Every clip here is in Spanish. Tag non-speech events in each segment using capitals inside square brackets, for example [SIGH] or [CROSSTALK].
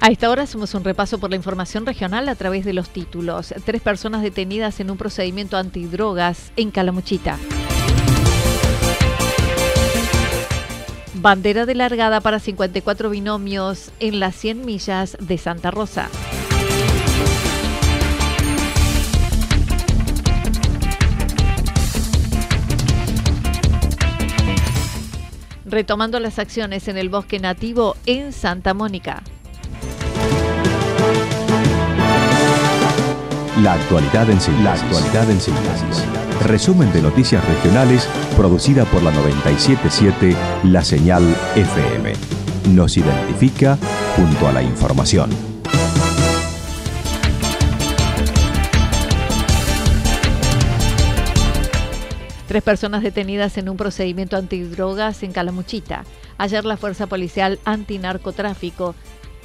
A esta hora hacemos un repaso por la información regional a través de los títulos. Tres personas detenidas en un procedimiento antidrogas en Calamuchita. Bandera de largada para 54 binomios en las 100 millas de Santa Rosa. Retomando las acciones en el bosque nativo en Santa Mónica. La actualidad en síntesis. La actualidad en síntesis. Resumen de noticias regionales producida por la 977 La Señal FM. Nos identifica junto a la información. Tres personas detenidas en un procedimiento antidrogas en Calamuchita. Ayer la Fuerza Policial Antinarcotráfico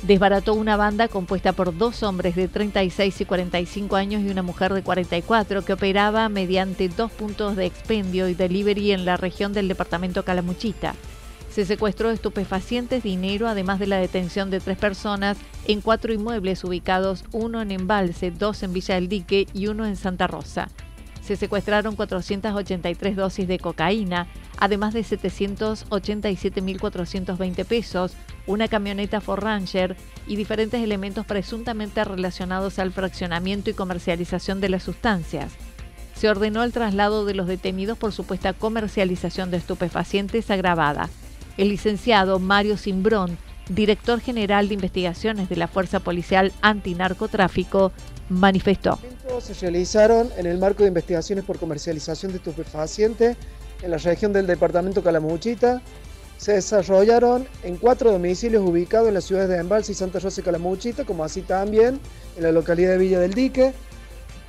desbarató una banda compuesta por dos hombres de 36 y 45 años y una mujer de 44 que operaba mediante dos puntos de expendio y delivery en la región del departamento Calamuchita. Se secuestró estupefacientes, dinero, además de la detención de tres personas en cuatro inmuebles ubicados, uno en Embalse, dos en Villa del Dique y uno en Santa Rosa. Se secuestraron 483 dosis de cocaína, además de 787.420 pesos, una camioneta Ford Ranger y diferentes elementos presuntamente relacionados al fraccionamiento y comercialización de las sustancias. Se ordenó el traslado de los detenidos por supuesta comercialización de estupefacientes agravada. El licenciado Mario Simbrón, director general de investigaciones de la Fuerza Policial Antinarcotráfico, manifestó. Se realizaron en el marco de investigaciones por comercialización de estupefacientes en la región del departamento Calamuchita, se desarrollaron en cuatro domicilios ubicados en las ciudades de Embalse y Santa Rosa y Calamuchita, como así también en la localidad de Villa del Dique,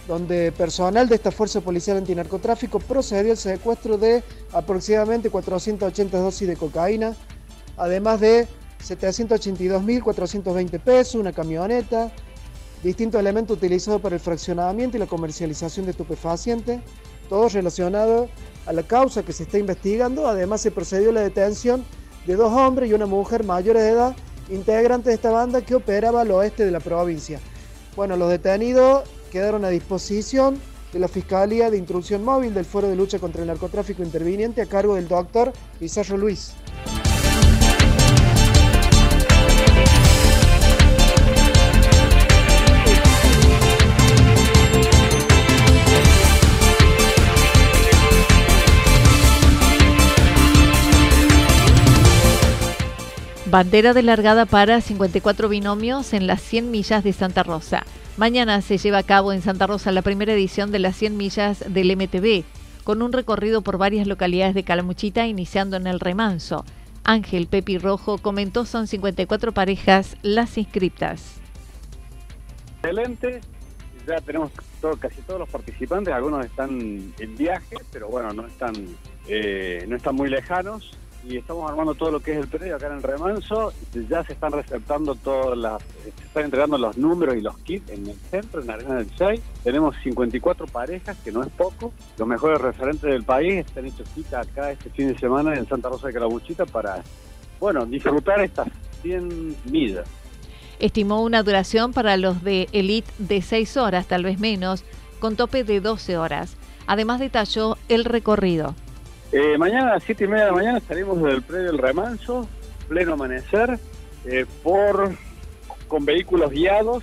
donde personal de esta Fuerza Policial Antinarcotráfico procedió al secuestro de aproximadamente 480 dosis de cocaína, además de 782.420 pesos, una camioneta, distintos elementos utilizados para el fraccionamiento y la comercialización de estupefacientes, todo relacionado a la causa que se está investigando. Además, se procedió a la detención de dos hombres y una mujer mayores de edad, integrantes de esta banda que operaba al oeste de la provincia. Bueno, los detenidos quedaron a disposición de la Fiscalía de Instrucción Móvil del Foro de Lucha contra el Narcotráfico Interviniente a cargo del doctor Pizarro Luis. Bandera de largada para 54 binomios en las 100 millas de Santa Rosa. Mañana se lleva a cabo en Santa Rosa la primera edición de las 100 millas del MTV, con un recorrido por varias localidades de Calamuchita, iniciando en el Remanso. Ángel Pepi Rojo comentó son 54 parejas las inscriptas. Excelente, ya tenemos casi todos los participantes, algunos están en viaje, pero bueno, no están, eh, no están muy lejanos y estamos armando todo lo que es el predio acá en el remanso. Ya se están receptando todas las, se están entregando los números y los kits en el centro, en la Arena del 6. Tenemos 54 parejas, que no es poco. Los mejores referentes del país están hechos cita acá este fin de semana en Santa Rosa de Calabuchita para, bueno, disfrutar estas 100 millas. Estimó una duración para los de Elite de 6 horas, tal vez menos, con tope de 12 horas. Además detalló el recorrido Eh, mañana a las 7 y media de la mañana salimos del predio del Remanso, pleno amanecer, eh, por con vehículos guiados,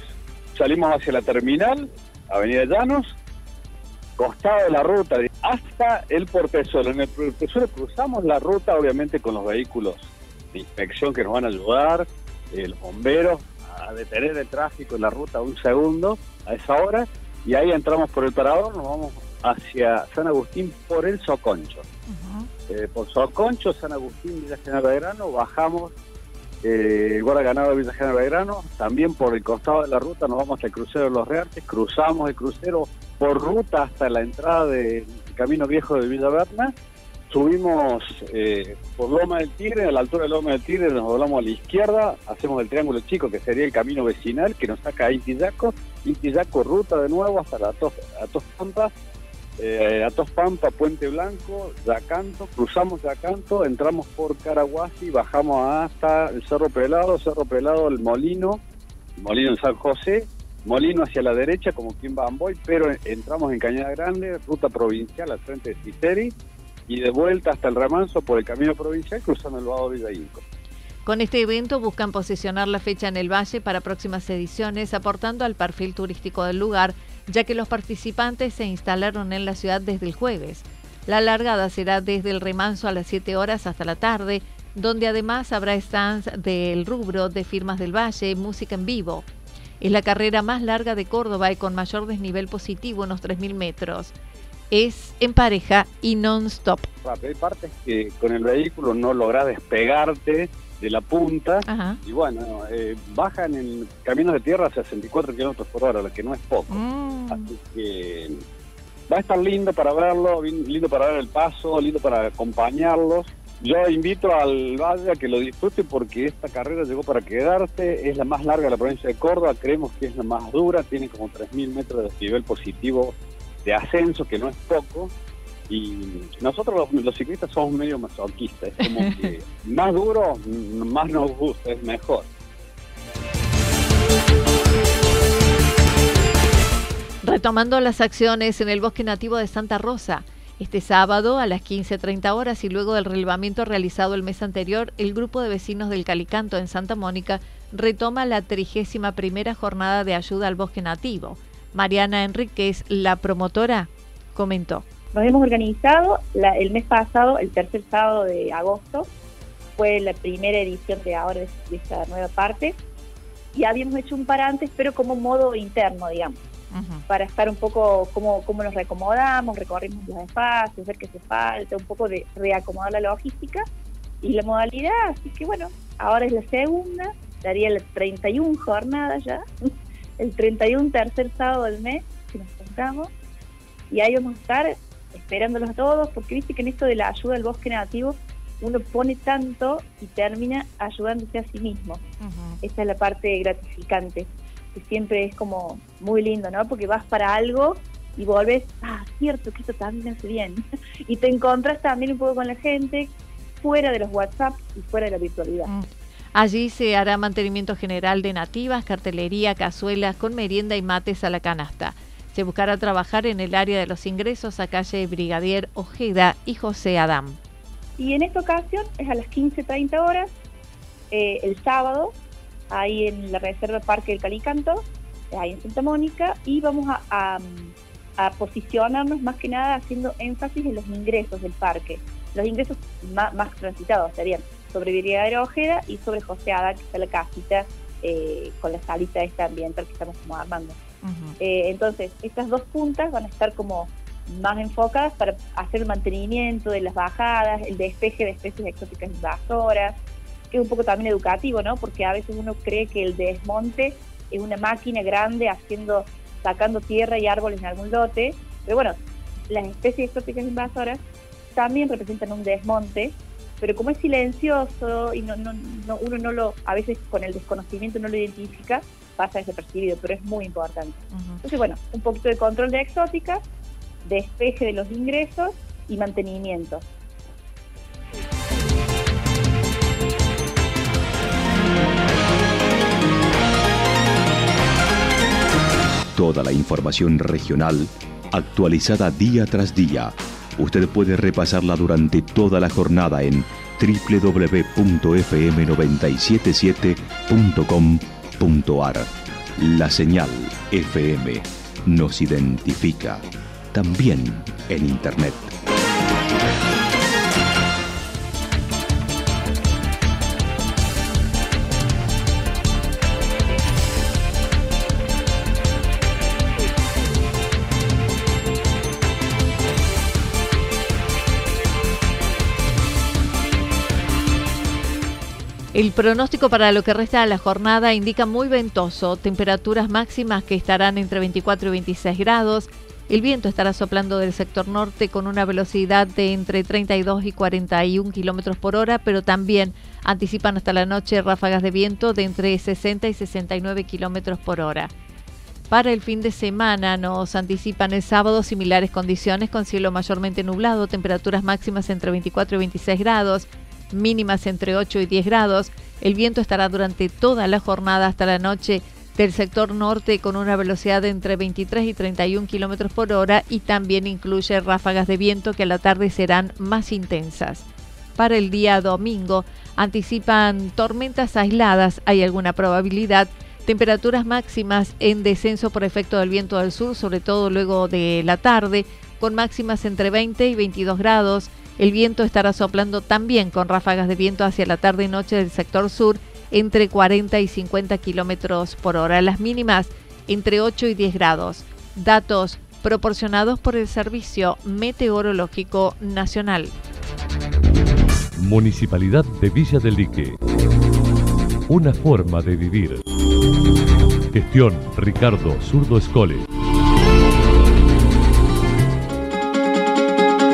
salimos hacia la terminal, Avenida Llanos, costado de la ruta, hasta el Portezuelo. En el Portezuelo cruzamos la ruta, obviamente, con los vehículos de inspección que nos van a ayudar, eh, los bomberos, a detener el tráfico en la ruta un segundo a esa hora, y ahí entramos por el parador, nos vamos hacia San Agustín por el Soconcho. Eh, por Soconcho, San Agustín, Villa General Belgrano, bajamos eh, Guarda Ganado de Villa General Belgrano, también por el costado de la ruta nos vamos al crucero de los Reartes, cruzamos el crucero por ruta hasta la entrada del Camino Viejo de Villa Berna, subimos eh, por Loma del Tigre, a la altura de Loma del Tigre nos doblamos a la izquierda, hacemos el triángulo chico que sería el camino vecinal que nos saca a Intillaco, Intillaco ruta de nuevo hasta la a Tos Pampa, eh, Atos Pampa, Puente Blanco, Yacanto, cruzamos Yacanto, entramos por Caraguasi, bajamos hasta el Cerro Pelado, Cerro Pelado, el Molino, Molino en San José, Molino hacia la derecha como quien va a Amboy, pero entramos en Cañada Grande, ruta provincial al frente de Citeri, y de vuelta hasta el Remanso por el camino provincial cruzando el Vado Villa Inco. Con este evento buscan posicionar la fecha en el Valle para próximas ediciones, aportando al perfil turístico del lugar, ya que los participantes se instalaron en la ciudad desde el jueves. La largada será desde el remanso a las 7 horas hasta la tarde, donde además habrá stands del rubro de firmas del Valle, música en vivo. Es la carrera más larga de Córdoba y con mayor desnivel positivo, unos 3.000 metros. Es en pareja y non-stop. Hay partes que con el vehículo no lográs despegarte de la punta y bueno, eh, bajan en caminos de tierra a 64 kilómetros por hora, lo que no es poco. Mm. Así que va a estar lindo para verlo, lindo para ver el paso, lindo para acompañarlos. Yo invito al Valle a que lo disfrute porque esta carrera llegó para quedarse, es la más larga de la provincia de Córdoba, creemos que es la más dura, tiene como 3.000 metros de nivel positivo de ascenso, que no es poco, y nosotros los, ciclistas somos medio masoquistas, es como que [LAUGHS] más duro, más nos gusta, es mejor. Retomando las acciones en el bosque nativo de Santa Rosa. Este sábado a las 15.30 horas y luego del relevamiento realizado el mes anterior, el grupo de vecinos del Calicanto en Santa Mónica retoma la trigésima primera jornada de ayuda al bosque nativo. Mariana Enríquez, la promotora, comentó. Nos hemos organizado el mes pasado, el tercer sábado de agosto, fue la primera edición de ahora de, esta nueva parte, y habíamos hecho un par antes, pero como modo interno, digamos, para estar un poco cómo, cómo nos reacomodamos, recorrimos los espacios, ver qué se falta, un poco de reacomodar la logística y la modalidad, así que bueno, ahora es la segunda, daría la 31 jornada ya, [LAUGHS] el 31 tercer sábado del mes, que nos juntamos, y ahí vamos a estar esperándolos a todos, porque viste que en esto de la ayuda al bosque nativo uno pone tanto y termina ayudándose a sí mismo. Esa es la parte gratificante, que siempre es como muy lindo, ¿no? Porque vas para algo y volves, ah, cierto, que esto también hace bien. [LAUGHS] y te encontras también un poco con la gente fuera de los WhatsApp y fuera de la virtualidad. Mm. Allí se hará mantenimiento general de nativas, cartelería, cazuelas con merienda y mates a la canasta. Se buscará trabajar en el área de los ingresos a calle Brigadier Ojeda y José Adam. Y en esta ocasión es a las 15.30 horas, eh, el sábado, ahí en la Reserva Parque del Calicanto, ahí en Santa Mónica, y vamos a, posicionarnos más que nada haciendo énfasis en los ingresos del parque. Los ingresos más, transitados serían sobre Brigadier Ojeda y sobre José Adam, que está la casita eh, con la salita esta ambiental que estamos como armando. Eh, entonces, estas dos puntas van a estar como más enfocadas para hacer el mantenimiento de las bajadas, el despeje de especies exóticas invasoras, que es un poco también educativo, ¿no? Porque a veces uno cree que el desmonte es una máquina grande haciendo, sacando tierra y árboles en algún lote, pero bueno, las especies exóticas invasoras también representan un desmonte, pero como es silencioso y no, no, no, uno no lo, a veces con el desconocimiento no lo identifica, pasa desapercibido, pero es muy importante. Entonces, bueno, un poquito de control de exótica, despeje de los ingresos y mantenimiento. Toda la información regional actualizada día tras día Usted puede repasarla durante toda la jornada en www.fm977.com.ar. La señal FM nos identifica también en Internet. El pronóstico para lo que resta de la jornada indica muy ventoso, temperaturas máximas que estarán entre 24 y 26 grados. El viento estará soplando del sector norte con una velocidad de entre 32 y 41 kilómetros por hora, pero también anticipan hasta la noche ráfagas de viento de entre 60 y 69 kilómetros por hora. Para el fin de semana nos anticipan el sábado similares condiciones con cielo mayormente nublado, temperaturas máximas entre 24 y 26 grados mínimas entre 8 y 10 grados. El viento estará durante toda la jornada hasta la noche del sector norte con una velocidad de entre 23 y 31 kilómetros por hora y también incluye ráfagas de viento que a la tarde serán más intensas. Para el día domingo anticipan tormentas aisladas, hay alguna probabilidad, temperaturas máximas en descenso por efecto del viento del sur, sobre todo luego de la tarde, con máximas entre 20 y 22 grados el viento estará soplando también con ráfagas de viento hacia la tarde y noche del sector sur entre 40 y 50 kilómetros por hora. Las mínimas entre 8 y 10 grados. Datos proporcionados por el Servicio Meteorológico Nacional. Municipalidad de Villa del Lique. Una forma de vivir. Gestión Ricardo Zurdo Escole.